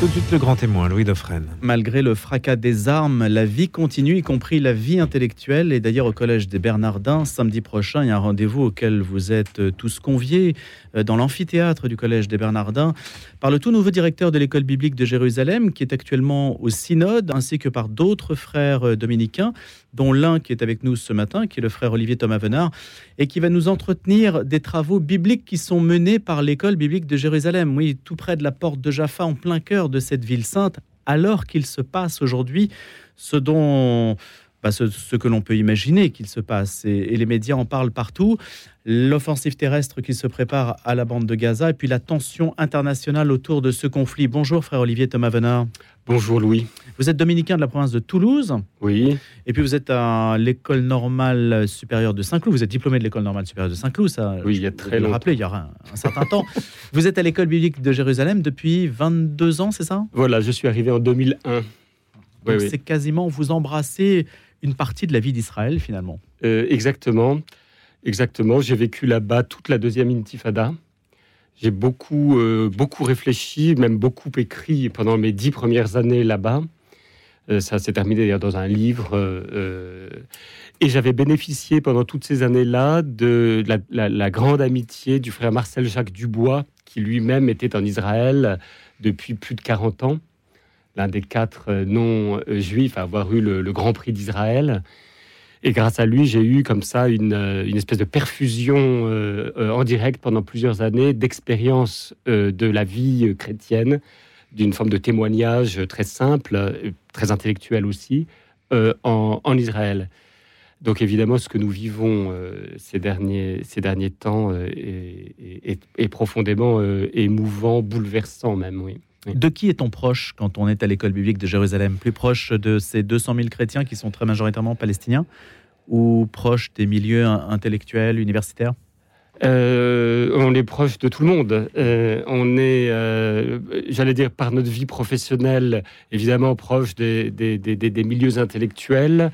Tout de suite le grand témoin, Louis Dauphren. Malgré le fracas des armes, la vie continue, y compris la vie intellectuelle. Et d'ailleurs, au Collège des Bernardins, samedi prochain, il y a un rendez-vous auquel vous êtes euh, tous conviés euh, dans l'amphithéâtre du Collège des Bernardins par le tout nouveau directeur de l'école biblique de Jérusalem, qui est actuellement au synode, ainsi que par d'autres frères euh, dominicains, dont l'un qui est avec nous ce matin, qui est le frère Olivier Thomas Venard, et qui va nous entretenir des travaux bibliques qui sont menés par l'école biblique de Jérusalem. Oui, tout près de la porte de Jaffa, en plein cœur de cette ville sainte, alors qu'il se passe aujourd'hui ce dont bah, ce, ce, que l'on peut imaginer qu'il se passe. Et, et, les médias en parlent partout. L'offensive terrestre qui se prépare à la bande de Gaza et puis la tension internationale autour de ce conflit. Bonjour, frère Olivier Thomas Venard. Bonjour, Louis. Vous êtes dominicain de la province de Toulouse. Oui. Et puis vous êtes à l'école normale supérieure de Saint-Cloud. Vous êtes diplômé de l'école normale supérieure de Saint-Cloud, ça Oui, il y a très longtemps. rappelé, il y aura un, un certain temps. Vous êtes à l'école biblique de Jérusalem depuis 22 ans, c'est ça? Voilà, je suis arrivé en 2001. Donc Oui, oui. c'est quasiment vous embrassez une partie de la vie d'Israël finalement. Euh, exactement. Exactement. J'ai vécu là-bas toute la deuxième intifada. J'ai beaucoup, euh, beaucoup réfléchi, même beaucoup écrit pendant mes dix premières années là-bas. Euh, ça s'est terminé d'ailleurs dans un livre. et j'avais bénéficié pendant toutes ces années-là de la grande amitié du frère Marcel Jacques Dubois, qui lui-même était en Israël depuis plus de 40 ans. L'un des quatre euh, non-juifs à avoir eu le, Grand Prix d'Israël. Et grâce à lui, j'ai eu comme ça une, euh, une espèce de perfusion euh, en direct pendant plusieurs années d'expérience de la vie chrétienne, d'une forme de témoignage très simple, très intellectuel aussi, en, en Israël. Donc évidemment, ce que nous vivons ces, derniers, ces derniers temps est, profondément émouvant, bouleversant même, oui. De qui est-on proche quand on est à l'école biblique de Jérusalem? Plus proche de ces 200 000 chrétiens qui sont très majoritairement palestiniens ou proche des milieux in- intellectuels, universitaires? Euh, on est proche de tout le monde. Euh, on est, euh, j'allais dire, par notre vie professionnelle, évidemment proche des, des- des- des- des milieux intellectuels,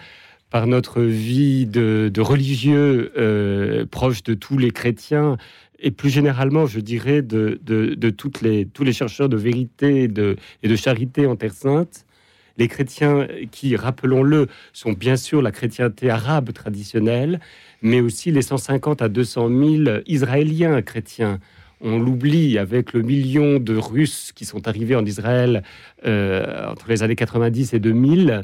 par notre vie de, de religieux, euh, proche de tous les chrétiens, et plus généralement, je dirais, de, de- de toutes les, tous les chercheurs de vérité et de, et de charité en Terre Sainte. Les chrétiens qui, rappelons-le, sont bien sûr la chrétienté arabe traditionnelle, mais aussi les 150 à 200 000 Israéliens chrétiens. On l'oublie avec le million de Russes qui sont arrivés en Israël euh, entre les années 90 et 2000.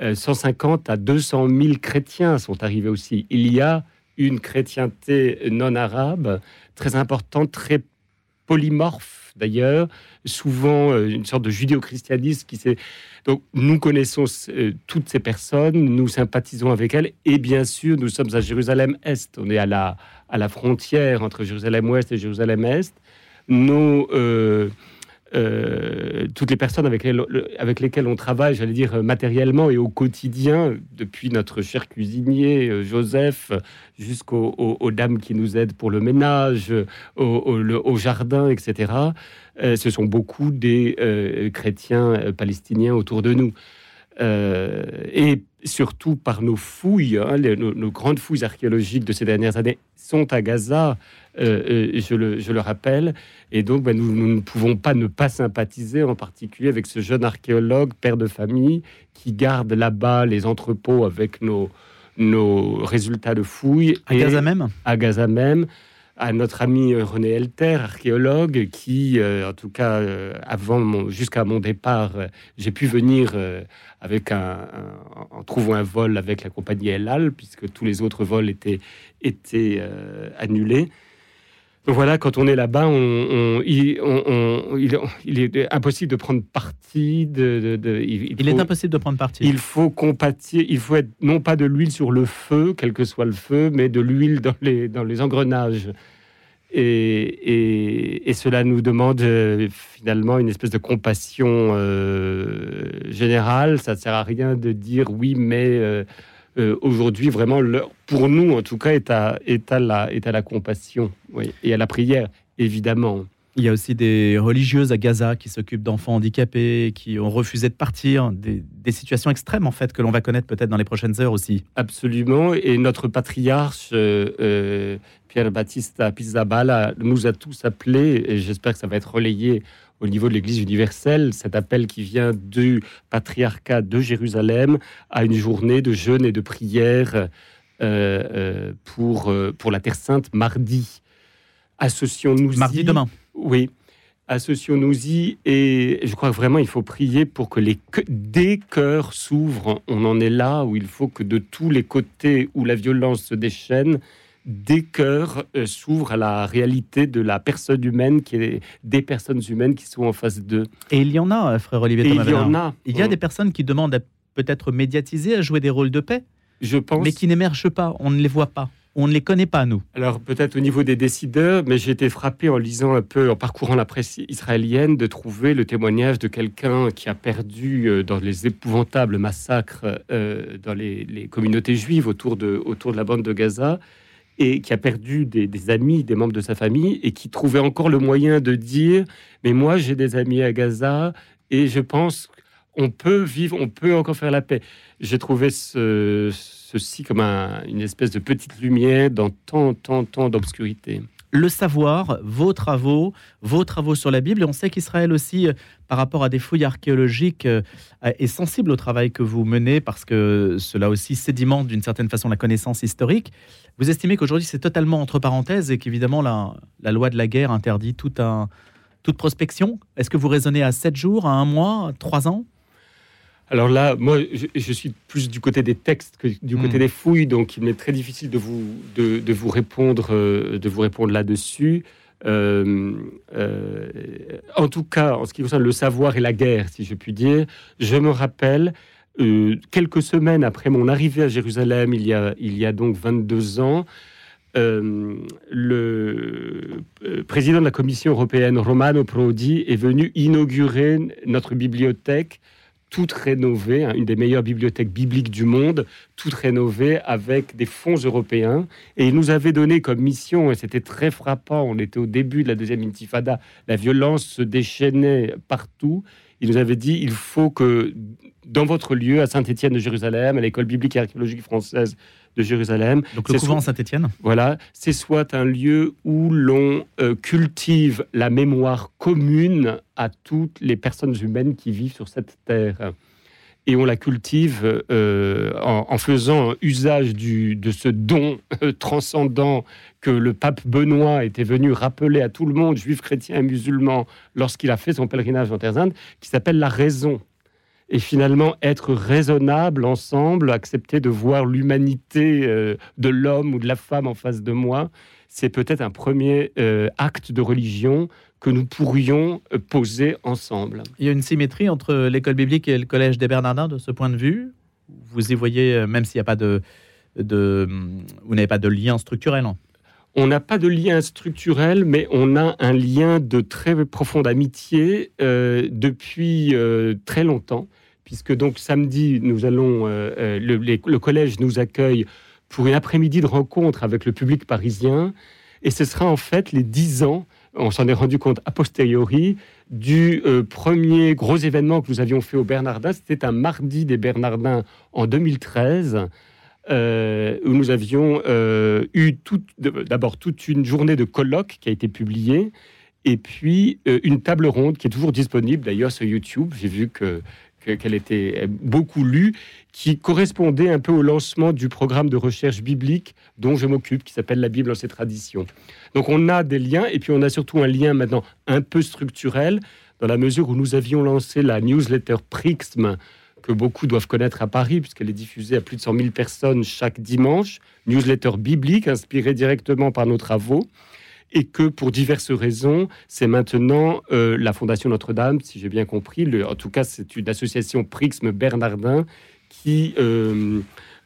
euh, 150 à 200 000 chrétiens sont arrivés aussi. Il y a une chrétienté non arabe très importante, très polymorphe d'ailleurs, souvent euh, une sorte de judéo-christianisme qui s'est... Donc nous connaissons euh, toutes ces personnes, nous sympathisons avec elles et bien sûr nous sommes à Jérusalem-Est, on est à la, à la frontière entre Jérusalem-Ouest et Jérusalem-Est. Nos, euh, euh, toutes les personnes avec, lesquelles- on travaille, j'allais dire euh, matériellement et au quotidien, depuis notre cher cuisinier euh, Joseph jusqu'aux aux- aux dames qui nous aident pour le ménage, au, jardin, etc. Ce sont beaucoup des chrétiens palestiniens autour de nous. Euh, et surtout par nos fouilles, hein, les- nos, nos grandes fouilles archéologiques de ces dernières années sont à Gaza, euh, euh, je, le, je le rappelle. Et donc, ben, nous, nous ne pouvons pas ne pas sympathiser, en particulier avec ce jeune archéologue, père de famille, qui garde là-bas les entrepôts avec nos, nos résultats de fouilles. À Gaza même? à Gaza même, à notre ami euh, René Elter, archéologue, qui, euh, en tout cas, euh, avant mon- jusqu'à mon départ, j'ai pu venir avec un, en trouvant un vol avec la compagnie El Al, puisque tous les autres vols étaient, étaient annulés. Voilà, quand on est là-bas, on, on- il, on- on- il- il est impossible de prendre parti. De, de- de- il, Il est faut- impossible de prendre parti. il faut compatir, il faut être non pas de l'huile sur le feu, quel que soit le feu, mais de l'huile dans les, dans les engrenages. Et, et- et cela nous demande euh, finalement une espèce de compassion euh, générale. Ça ne sert à rien de dire oui, mais euh, euh, aujourd'hui, vraiment, l'heure, pour nous en tout cas, est à, est à, la, est à la compassion oui, et à la prière, évidemment. Il y a aussi des religieuses à Gaza qui s'occupent d'enfants handicapés, qui ont refusé de partir, des, des situations extrêmes en fait que l'on va connaître peut-être dans les prochaines heures aussi. Absolument. Et notre patriarche, euh, euh, Pierre Battista Pizzaballa, nous a tous appelés, et j'espère que ça va être relayé au niveau de l'Église universelle, cet appel qui vient du patriarcat de Jérusalem à une journée de jeûne et de prière euh, pour, pour la Terre Sainte mardi. Associons-nous Mardi demain. Oui, associons-nous-y et je crois que vraiment il faut prier pour que les des cœurs s'ouvrent. On en est là où il faut que de tous les côtés où la violence se déchaîne, des cœurs euh, s'ouvrent à la réalité de la personne humaine, qui est des personnes humaines qui sont en face d'eux. Et il y en a, frère Olivier Il y en a. Il y a des personnes qui demandent à peut-être médiatiser, à jouer des rôles de paix. Je pense. Mais qui n'émergent pas, on ne les voit pas on ne les connaît pas, nous. Alors peut-être au niveau des décideurs, mais j'ai été frappé en lisant un peu, en parcourant la presse israélienne, de trouver le témoignage de quelqu'un qui a perdu euh, dans les épouvantables massacres euh, dans les, communautés juives autour de, autour de la bande de Gaza, et qui a perdu des, amis, des membres de sa famille, et qui trouvait encore le moyen de dire, mais moi j'ai des amis à Gaza, et je pense qu'on peut vivre, on peut encore faire la paix. J'ai trouvé ce ceci comme une espèce de petite lumière dans tant, tant, tant d'obscurité. Le savoir, vos travaux, vos travaux sur la Bible, et on sait qu'Israël aussi, euh, par rapport à des fouilles archéologiques, euh, est sensible au travail que vous menez parce que cela aussi sédimente d'une certaine façon la connaissance historique. Vous estimez qu'aujourd'hui c'est totalement entre parenthèses et qu'évidemment la, loi de la guerre interdit toute prospection. Est-ce que vous raisonnez à 7 jours, à un mois, à 3 ans? Alors là, moi, je, suis plus du côté des textes que du côté hmm. des fouilles, donc il m'est très difficile de vous, de, vous répondre, euh, de vous répondre là-dessus. Euh, euh, en tout cas, en ce qui concerne le savoir et la guerre, si je puis dire, je me rappelle quelques semaines après mon arrivée à Jérusalem, il y a, il y a donc 22 ans, le président de la Commission européenne, Romano Prodi, est venu inaugurer notre bibliothèque toute rénovée, hein, une des meilleures bibliothèques bibliques du monde, toute rénovée avec des fonds européens. Et il nous avait donné comme mission, et c'était très frappant, on était au début de la deuxième intifada, la violence se déchaînait partout. Il nous avait dit, il faut que dans votre lieu, à Saint-Étienne de Jérusalem, à l'école biblique et archéologique française de Jérusalem. Donc le couvent Saint-Étienne Voilà, c'est soit un lieu où l'on euh, cultive la mémoire commune à toutes les personnes humaines qui vivent sur cette terre. Et on la cultive euh, en, faisant usage du, de ce don euh, transcendant que le pape Benoît était venu rappeler à tout le monde, juif, chrétien et musulman, lorsqu'il a fait son pèlerinage en Terre Sainte, qui s'appelle la raison et finalement être raisonnable ensemble, accepter de voir l'humanité euh, de l'homme ou de la femme en face de moi, c'est peut-être un premier euh, acte de religion que nous pourrions euh, poser ensemble. Il y a une symétrie entre l'école biblique et le collège des Bernardins de ce point de vue? Vous y voyez, même s'il n'y a pas de, vous n'avez pas de lien structurel. Hein? On n'a pas de lien structurel, mais on a un lien de très profonde amitié depuis très longtemps puisque donc samedi, nous allons, euh, euh, le, collège nous accueille pour une après-midi de rencontre avec le public parisien, et ce sera en fait les dix ans, on s'en est rendu compte a posteriori, du euh, premier gros événement que nous avions fait au Bernardin. C'était un mardi des Bernardins en 2013. Où nous avions eu d'abord toute une journée de colloques qui a été publiée, et puis une table ronde qui est toujours disponible d'ailleurs sur YouTube. J'ai vu que qu'elle était beaucoup lue, qui correspondait un peu au lancement du programme de recherche biblique dont je m'occupe, qui s'appelle La Bible en ses traditions. Donc on a des liens, et puis on a surtout un lien maintenant un peu structurel, dans la mesure où nous avions lancé la newsletter Prixm, que beaucoup doivent connaître à Paris, puisqu'elle est diffusée à plus de 100 000 personnes chaque dimanche, newsletter biblique inspirée directement par nos travaux. Et que pour diverses raisons, c'est maintenant euh, la Fondation Notre-Dame, si j'ai bien compris, en tout cas c'est une association Prixme Bernardin qui euh,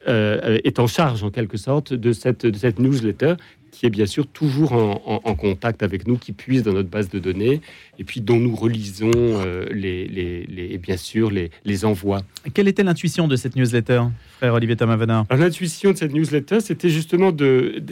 euh, est en charge en quelque sorte de cette, de cette newsletter qui est bien sûr toujours en, contact avec nous, qui puise dans notre base de données, et puis dont nous relisons les, les, les, bien sûr les, les envois. Quelle était l'intuition de cette newsletter, frère Olivier Thomas L'intuition de cette newsletter, c'était justement de,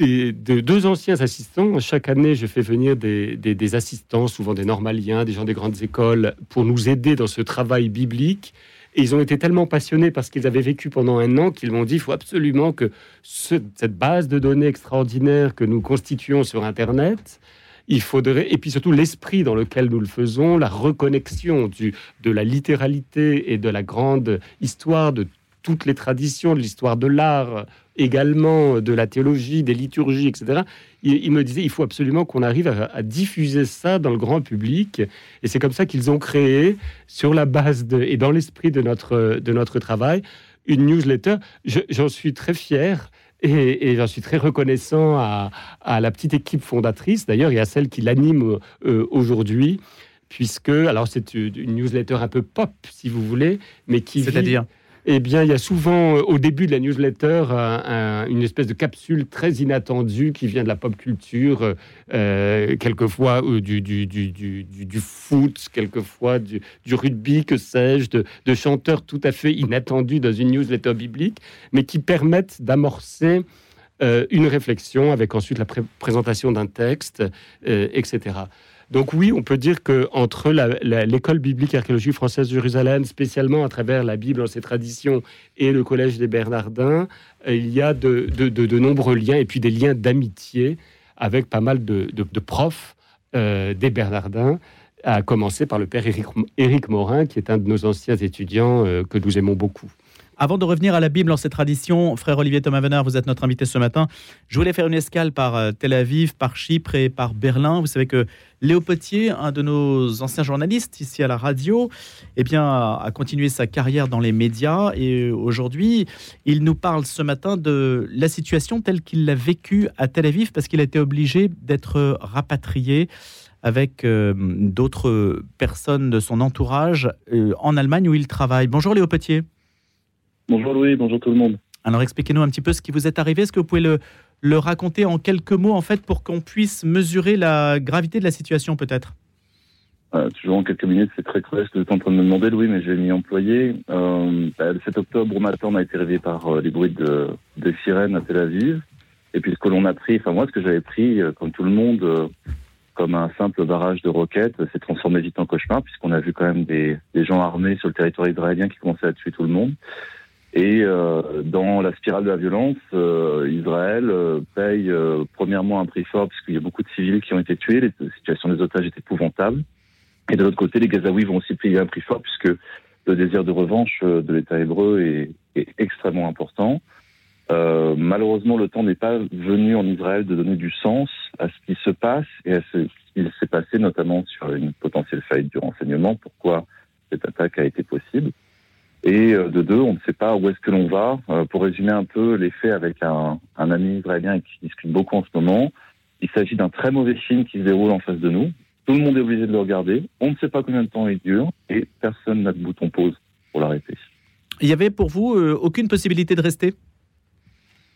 de deux anciens assistants. Chaque année, je fais venir des, assistants, souvent des normaliens, des gens des grandes écoles, pour nous aider dans ce travail biblique. Et ils ont été tellement passionnés parce qu'ils avaient vécu pendant un an qu'ils m'ont dit il faut absolument que cette base de données extraordinaire que nous constituons sur Internet, il faudrait, et puis surtout l'esprit dans lequel nous le faisons, la reconnexion de la littéralité et de la grande histoire de toutes les traditions, de l'histoire de l'art, également de la théologie, des liturgies, etc. Il, me disait, il faut absolument qu'on arrive à, diffuser ça dans le grand public. Et c'est comme ça qu'ils ont créé, sur la base et dans l'esprit de notre, de notre travail, une newsletter. J'en suis très fier. Et, j'en suis très reconnaissant à, la petite équipe fondatrice, d'ailleurs, il y a celle qui l'anime euh, aujourd'hui, puisque, alors c'est une newsletter un peu pop, si vous voulez, mais qui... C'est-à-dire? Eh bien, il y a souvent, euh, au début de la newsletter, une espèce de capsule très inattendue qui vient de la pop culture, euh, quelquefois euh, du, foot, quelquefois du, rugby, que sais-je, de, chanteurs tout à fait inattendus dans une newsletter biblique, mais qui permettent d'amorcer une réflexion avec ensuite la présentation d'un texte, etc. Donc oui, on peut dire que entre l'école biblique archéologie française de Jérusalem, spécialement à travers la Bible en ses traditions, et le collège des Bernardins, euh, il y a de, nombreux liens et puis des liens d'amitié avec pas mal de, profs euh, des Bernardins, à commencer par le père Éric, Morin, qui est un de nos anciens étudiants euh, que nous aimons beaucoup. Avant de revenir à la Bible en ses traditions, frère Olivier Thomas Venard, vous êtes notre invité ce matin. Je voulais faire une escale par euh, Tel Aviv, par Chypre et par Berlin. Vous savez que Léo Potier, un de nos anciens journalistes ici à la radio, eh bien, a continué sa carrière dans les médias et aujourd'hui, il nous parle ce matin de la situation telle qu'il l'a vécue à Tel Aviv parce qu'il a été obligé d'être rapatrié avec euh, d'autres personnes de son entourage euh, en Allemagne où il travaille. Bonjour Léo Potier. Bonjour Louis, bonjour tout le monde. Alors expliquez-nous un petit peu ce qui vous est arrivé. Est-ce que vous pouvez le, le raconter en quelques mots en fait pour qu'on puisse mesurer la gravité de la situation peut-être? Euh, toujours en quelques minutes, c'est très cruel ce que vous êtes en train de me demander, Louis, mais j'ai mis employé. Euh, bah, le 7 octobre, au matin, on a été réveillé par euh, les bruits de, de, sirènes à Tel Aviv. Et puis ce que l'on a pris, enfin moi, ce que j'avais pris, comme tout le monde, comme un simple barrage de roquettes, s'est transformé vite en cauchemar, puisqu'on a vu quand même des, des gens armés sur le territoire israélien qui commençaient à tuer tout le monde. Et euh, dans la spirale de la violence, euh, Israël euh, paye euh, premièrement un prix fort puisqu'il y a beaucoup de civils qui ont été tués, les situations des otages est épouvantable. Et de l'autre côté, les Gazaouis vont aussi payer un prix fort puisque le désir de revanche de l'État hébreu est, est, extrêmement important. malheureusement, le temps n'est pas venu en Israël de donner du sens à ce qui se passe et à ce qui s'est passé, notamment sur une potentielle faillite du renseignement. Pourquoi cette attaque a été possible? Et euh, de deux, on ne sait pas où est-ce que l'on va. Euh, pour résumer un peu les faits avec un, un ami israélien qui discute beaucoup en ce moment, il s'agit d'un très mauvais film qui se déroule en face de nous. Tout le monde est obligé de le regarder. On ne sait pas combien de temps il dure et personne n'a de bouton pause pour l'arrêter. Il y avait pour vous euh, aucune possibilité de rester?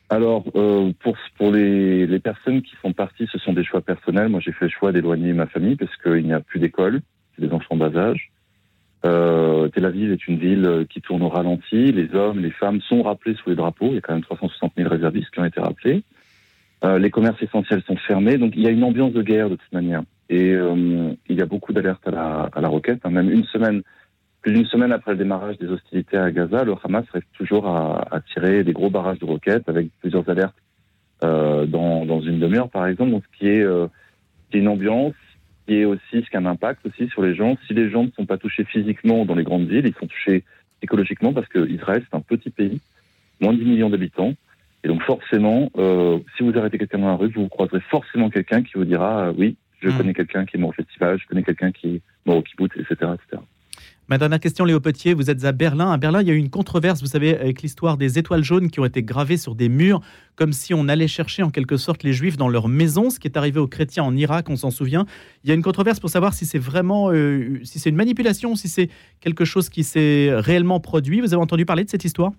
Alors, euh, pour, pour les, les, personnes qui font partie, ce sont des choix personnels. Moi, j'ai fait le choix d'éloigner ma famille parce qu'il n'y a plus d'école, des enfants bas âge. Euh, Tel Aviv est une ville qui tourne au ralenti. Les hommes, les femmes sont rappelés sous les drapeaux. Il y a quand même 360 000 réservistes qui ont été rappelés. Euh, les commerces essentiels sont fermés. Donc il y a une ambiance de guerre de toute manière. Et euh, il y a beaucoup d'alertes à la, à la roquette. Hein. Même une semaine, plus d'une semaine après le démarrage des hostilités à Gaza, le Hamas reste toujours à, à tirer des gros barrages de roquettes avec plusieurs alertes euh, dans, dans, une demi-heure par exemple. Donc ce qui est, euh, une ambiance qui est aussi ce qui a un impact aussi sur les gens. Si les gens ne sont pas touchés physiquement dans les grandes villes, ils sont touchés écologiquement parce que Israël c'est un petit pays, moins de 10 millions d'habitants. Et donc forcément, euh, si vous arrêtez quelqu'un dans la rue, vous croiserez forcément quelqu'un qui vous dira euh, oui, je hmm. connais quelqu'un qui est mort au festival, je connais quelqu'un qui est mort au kibbutz, etc., etc. Ma dernière question, Léo Petier, vous êtes à Berlin. À Berlin, il y a eu une controverse, vous savez, avec l'histoire des étoiles jaunes qui ont été gravées sur des murs, comme si on allait chercher en quelque sorte les juifs dans leur maison, ce qui est arrivé aux chrétiens en Irak, on s'en souvient. Il y a une controverse pour savoir si c'est vraiment, euh, si c'est une manipulation, si c'est quelque chose qui s'est réellement produit. Vous avez entendu parler de cette histoire?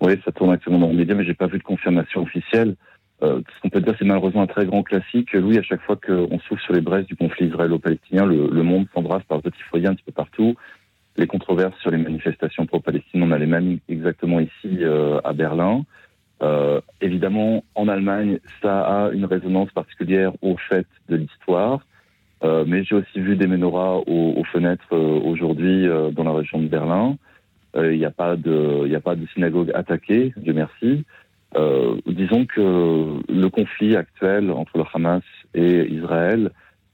Oui, ça tourne actuellement dans les médias, mais j'ai pas vu de confirmation officielle. Euh, ce qu'on peut dire, c'est malheureusement un très grand classique. Louis, à chaque fois qu'on souffle sur les braises du conflit israélo-palestinien, le, le, monde s'embrasse par petits foyers un petit peu partout. Les controverses sur les manifestations pro-palestiniennes, on a les mêmes exactement ici euh, à Berlin. Euh, évidemment, en Allemagne, ça a une résonance particulière au fait de l'histoire. Euh, mais j'ai aussi vu des menorahs aux, aux fenêtres euh, aujourd'hui euh, dans la région de Berlin. Il n'y a pas de, il a pas de synagogue attaquée, Dieu merci. Euh, disons que le conflit actuel entre le Hamas Et Israël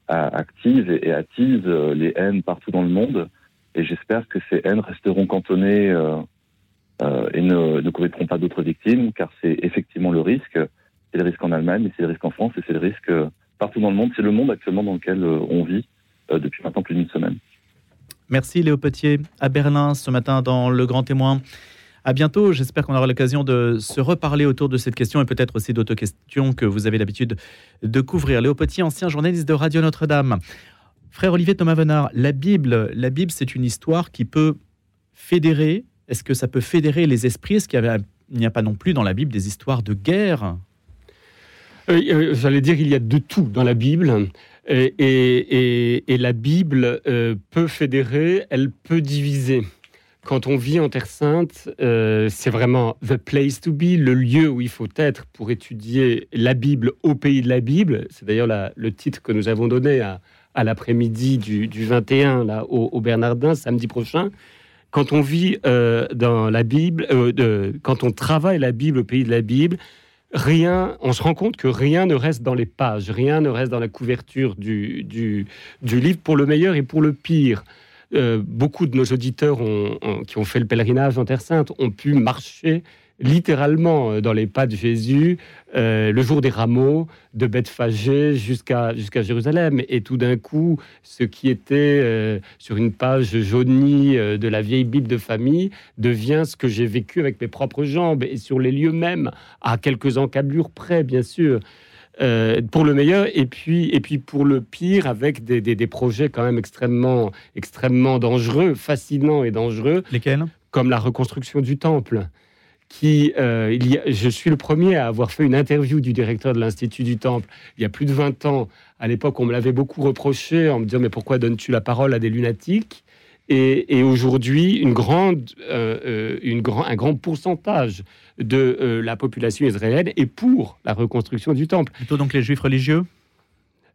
active et, attise les haines partout dans le monde. Et j'espère que ces haines resteront cantonnées et ne, ne commettront pas d'autres victimes, car c'est effectivement le risque. C'est le risque en Allemagne, c'est le risque en France, et c'est le risque partout dans le monde. C'est le monde actuellement dans lequel on vit depuis maintenant plus d'une semaine. Merci Léo Petier à Berlin ce matin dans Le Grand Témoin. À bientôt. J'espère qu'on aura l'occasion de se reparler autour de cette question et peut-être aussi d'autres questions que vous avez l'habitude de couvrir. Léo Petier, ancien journaliste de Radio Notre-Dame. Frère Olivier Thomas Venard, la Bible, la Bible, c'est une histoire qui peut fédérer. Est-ce que ça peut fédérer les esprits? Est-ce qu'il n'y a pas non plus dans la Bible des histoires de guerre? Euh, euh, J'allais dire, il y a de tout dans la Bible. Et, la Bible euh, peut fédérer, elle peut diviser. Quand on vit en Terre Sainte, euh, c'est vraiment the place to be, le lieu où il faut être pour étudier la Bible au pays de la Bible. C'est d'ailleurs le titre que nous avons donné à, l'après-midi du, 21 là, au, Bernardin, samedi prochain. Quand on vit euh, dans la Bible, quand on travaille la Bible au pays de la Bible, rien, on se rend compte que rien ne reste dans les pages, rien ne reste dans la couverture du, livre pour le meilleur et pour le pire. Euh, beaucoup de nos auditeurs qui ont fait le pèlerinage en Terre Sainte ont pu marcher littéralement euh, dans les pas de Jésus euh, le jour des rameaux de Bethphagée jusqu'à Jérusalem. Et tout d'un coup, ce qui était sur une page jaunie de la vieille Bible de famille devient ce que j'ai vécu avec mes propres jambes et sur les lieux mêmes, à quelques encablures près, bien sûr. Pour le meilleur et puis, et puis pour le pire avec des, des, des, projets quand même extrêmement, extrêmement dangereux, fascinants et dangereux. Lesquels? Comme la reconstruction du temple qui, euh, il y je suis le premier à avoir fait une interview du directeur de l'Institut du Temple il y a plus de 20 ans. À l'époque, on me l'avait beaucoup reproché en me disant mais pourquoi donnes-tu la parole à des lunatiques? Et, aujourd'hui, une grande, euh, euh, une grand, un grand pourcentage de la population israélienne est pour la reconstruction du Temple. Plutôt donc les juifs religieux?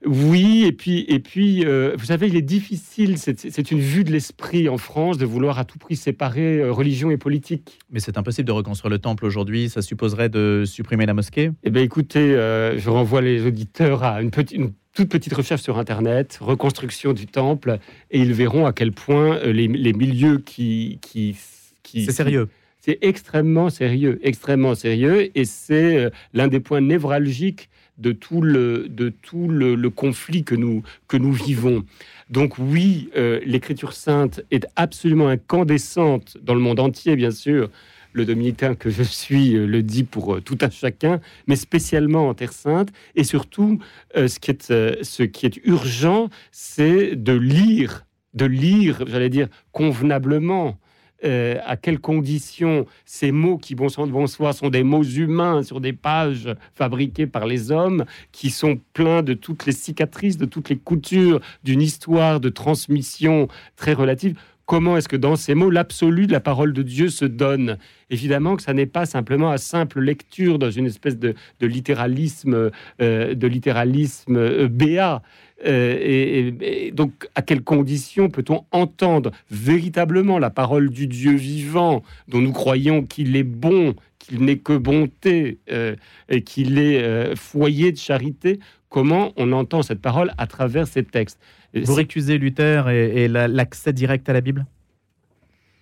Oui, et puis, et puis euh, vous savez, il est difficile, c'est une vue de l'esprit en France de vouloir à tout prix séparer euh, religion et politique. Mais c'est impossible de reconstruire le temple aujourd'hui, ça supposerait de supprimer la mosquée? Eh bien écoutez, euh, je renvoie les auditeurs à une, petite, une toute petite recherche sur Internet, reconstruction du temple, et ils verront à quel point les, milieux qui... qui, qui c'est sérieux c'est extrêmement sérieux, extrêmement sérieux, et c'est l'un des points névralgiques de tout le, de tout le, conflit que nous, que nous vivons. Donc oui, euh, l'écriture sainte est absolument incandescente dans le monde entier, bien sûr. Le dominicain que je suis euh, le dit pour euh, tout un chacun, mais spécialement en Terre Sainte. Et surtout, ce, qui est, ce qui est urgent, c'est de lire, de lire, j'allais dire, convenablement euh, à quelles conditions ces mots qui, bon sang de bonsoir, sont des mots humains sur des pages fabriquées par les hommes, qui sont pleins de toutes les cicatrices, de toutes les coutures d'une histoire de transmission très relative. Comment est-ce que dans ces mots, l'absolu de la parole de Dieu se donne Évidemment que ça n'est pas simplement à simple lecture dans une espèce de, littéralisme, euh, de littéralisme euh, béat. Euh, et, donc, à quelles conditions peut-on entendre véritablement la parole du Dieu vivant, dont nous croyons qu'il est bon, qu'il n'est que bonté euh, et qu'il est euh, foyer de charité Comment on entend cette parole à travers ces textes? Vous récusez Luther et, l'accès direct à la Bible?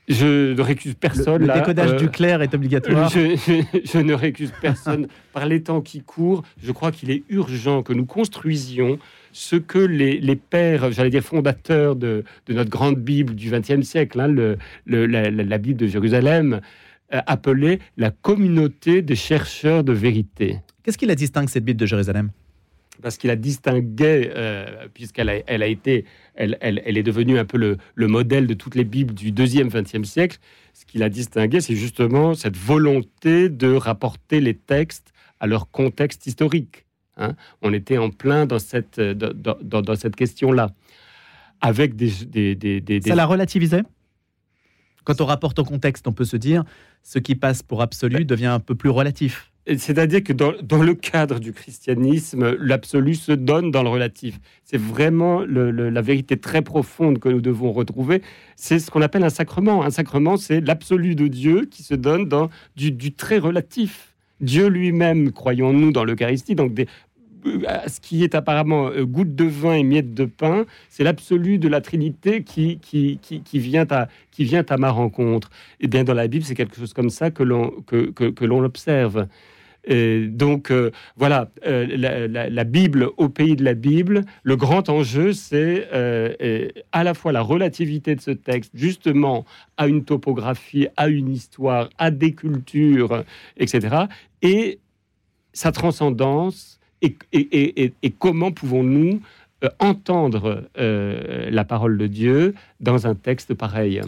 Je ne récuse personne. Le, décodage du clair est obligatoire. je, ne récuse personne. Par les temps qui courent, je crois qu'il est urgent que nous construisions ce que les, pères, j'allais dire fondateurs de, notre grande Bible du XXe siècle, hein, la, Bible de Jérusalem, euh, appelaient la communauté des chercheurs de vérité. Qu'est-ce qui la distingue, cette Bible de Jérusalem? Parce qu'il a distingué, euh, puisqu'elle a, elle a été, elle, elle, est devenue un peu le, le, modèle de toutes les Bibles du deuxième, vingtième siècle. Ce qu'il a distingué, c'est justement cette volonté de rapporter les textes à leur contexte historique. Hein. on était en plein dans cette, dans, cette question-là. Avec des, des, Ça la relativisait? Quand on rapporte au contexte, on peut se dire ce qui passe pour absolu devient un peu plus relatif. C'est-à-dire que dans, le cadre du christianisme, l'absolu se donne dans le relatif. C'est vraiment la vérité très profonde que nous devons retrouver. C'est ce qu'on appelle un sacrement. Un sacrement, c'est l'absolu de Dieu qui se donne dans du, du très relatif. Dieu lui-même, croyons-nous dans l'Eucharistie, donc des, ce qui est apparemment goutte de vin et miette de pain, c'est l'absolu de la Trinité qui, qui, qui, vient à, qui vient à ma rencontre. Et eh bien dans la Bible, c'est quelque chose comme ça que l'on que, que, que observe. Donc voilà, la, la, Bible au pays de la Bible, le grand enjeu, c'est à la fois la relativité de ce texte, justement, à une topographie, à une histoire, à des cultures, etc. Et sa transcendance et, comment pouvons-nous euh, entendre euh, la parole de Dieu dans un texte pareil?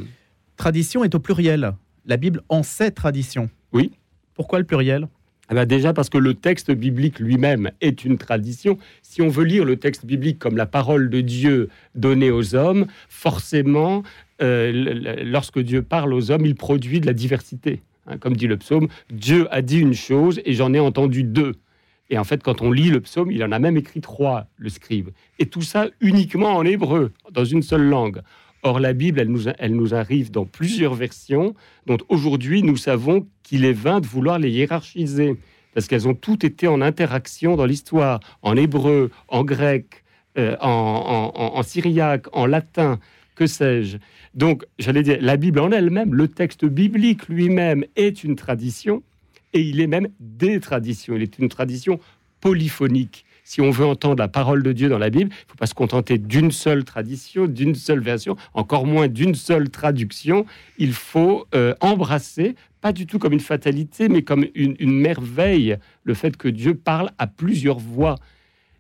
Tradition est au pluriel. La Bible en sait tradition. Oui. Pourquoi le pluriel? Eh ben, déjà parce que le texte biblique lui-même est une tradition. Si on veut lire le texte biblique comme la parole de Dieu donnée aux hommes, forcément, euh, lorsque Dieu parle aux hommes, il produit de la diversité. Hein, comme dit le psaume, Dieu a dit une chose et j'en ai entendu deux. Et en fait, quand on lit le psaume, il en a même écrit trois, le scribe. Et tout ça uniquement en hébreu, dans une seule langue. Or, la Bible, elle nous, elle nous arrive dans plusieurs versions, dont aujourd'hui, nous savons qu'il est vain de vouloir les hiérarchiser, parce qu'elles ont toutes été en interaction dans l'histoire, en hébreu, en grec, euh, en, en, en syriaque, en latin, que sais-je. Donc, j'allais dire, la Bible en elle-même, le texte biblique lui-même est une tradition, et il est même des traditions. Il est une tradition polyphonique. Si on veut entendre la parole de Dieu dans la Bible, il ne faut pas se contenter d'une seule tradition, d'une seule version, encore moins d'une seule traduction. Il faut euh, embrasser, pas du tout comme une fatalité, mais comme une, une merveille, le fait que Dieu parle à plusieurs voix.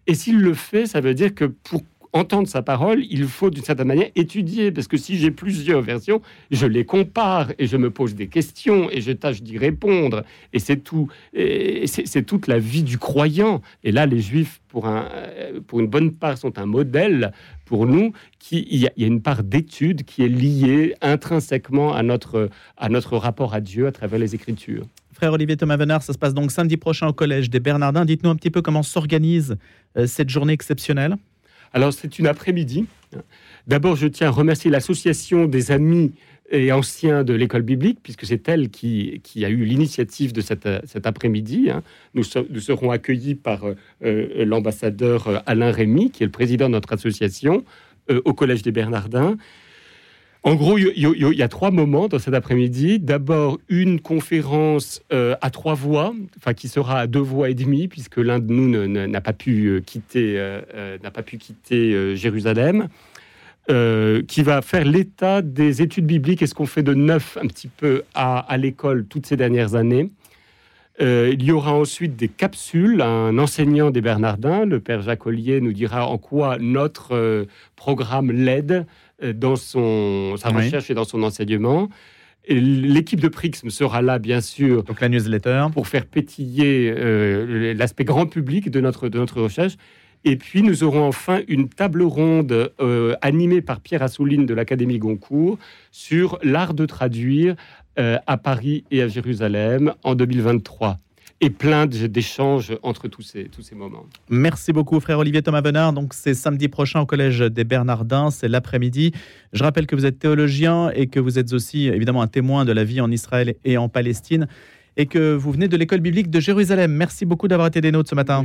Et s'il le fait, ça veut dire que pour entendre sa parole, il faut d'une certaine manière étudier, parce que si j'ai plusieurs versions, je les compare et je me pose des questions et je tâche d'y répondre. Et c'est tout, c'est toute la vie du croyant. Et là, les Juifs, pour, un, pour une bonne part, sont un modèle pour nous. Qui, il, y a, une part d'étude qui est liée intrinsèquement à notre, à notre rapport à Dieu à travers les Écritures. Frère Olivier Thomas Venard, ça se passe donc samedi prochain au Collège des Bernardins. Dites-nous un petit peu comment s'organise euh, cette journée exceptionnelle. Alors, c'est une après-midi. D'abord, je tiens à remercier l'association des amis et anciens de l'école biblique, puisque c'est elle qui, a eu l'initiative de cet, après-midi. Hein. Nous, serons accueillis par euh, l'ambassadeur Alain Rémy, qui est le président de notre association, euh, au Collège des Bernardins. En gros, il y, a trois moments dans cet après-midi. D'abord, une conférence euh, à trois voix, enfin qui sera à deux voix et demie, puisque l'un de nous n'a pas pu euh, quitter, euh, n'a pas pu quitter Jérusalem, qui va faire l'état des études bibliques et ce qu'on fait de neuf un petit peu à, l'école toutes ces dernières années. il y aura ensuite des capsules. Un enseignant des Bernardins, le père Jacques nous dira en quoi notre programme l'aide dans son, sa recherche et dans son enseignement. L'équipe de Prixm sera là, bien sûr. Donc la newsletter. Pour faire pétiller euh, l'aspect grand public de notre, de notre recherche. Et puis nous aurons enfin une table ronde euh, animée par Pierre Assouline de l'Académie Goncourt sur l'art de traduire à Paris et à Jérusalem en 2023 et plein d'échanges entre tous ces, tous ces moments. Merci beaucoup, frère Olivier Thomas Benard. Donc, c'est samedi prochain au Collège des Bernardins, c'est l'après-midi. Je rappelle que vous êtes théologien et que vous êtes aussi, évidemment, un témoin de la vie en Israël et en Palestine et que vous venez de l'école biblique de Jérusalem. Merci beaucoup d'avoir été des nôtres ce matin.